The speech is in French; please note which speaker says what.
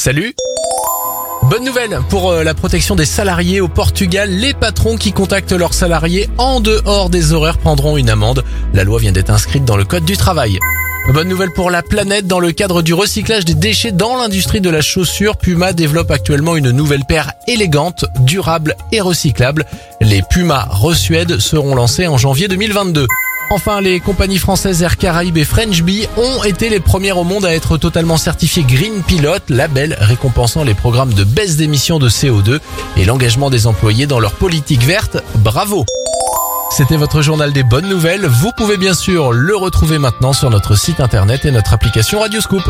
Speaker 1: Salut Bonne nouvelle pour euh, la protection des salariés au Portugal. Les patrons qui contactent leurs salariés en dehors des horaires prendront une amende. La loi vient d'être inscrite dans le Code du travail. Bonne nouvelle pour la planète. Dans le cadre du recyclage des déchets dans l'industrie de la chaussure, Puma développe actuellement une nouvelle paire élégante, durable et recyclable. Les Puma Resuède seront lancés en janvier 2022. Enfin, les compagnies françaises Air Caraïbes et French Bee ont été les premières au monde à être totalement certifiées Green Pilot, label récompensant les programmes de baisse d'émissions de CO2 et l'engagement des employés dans leur politique verte. Bravo C'était votre journal des bonnes nouvelles. Vous pouvez bien sûr le retrouver maintenant sur notre site internet et notre application Radioscoop.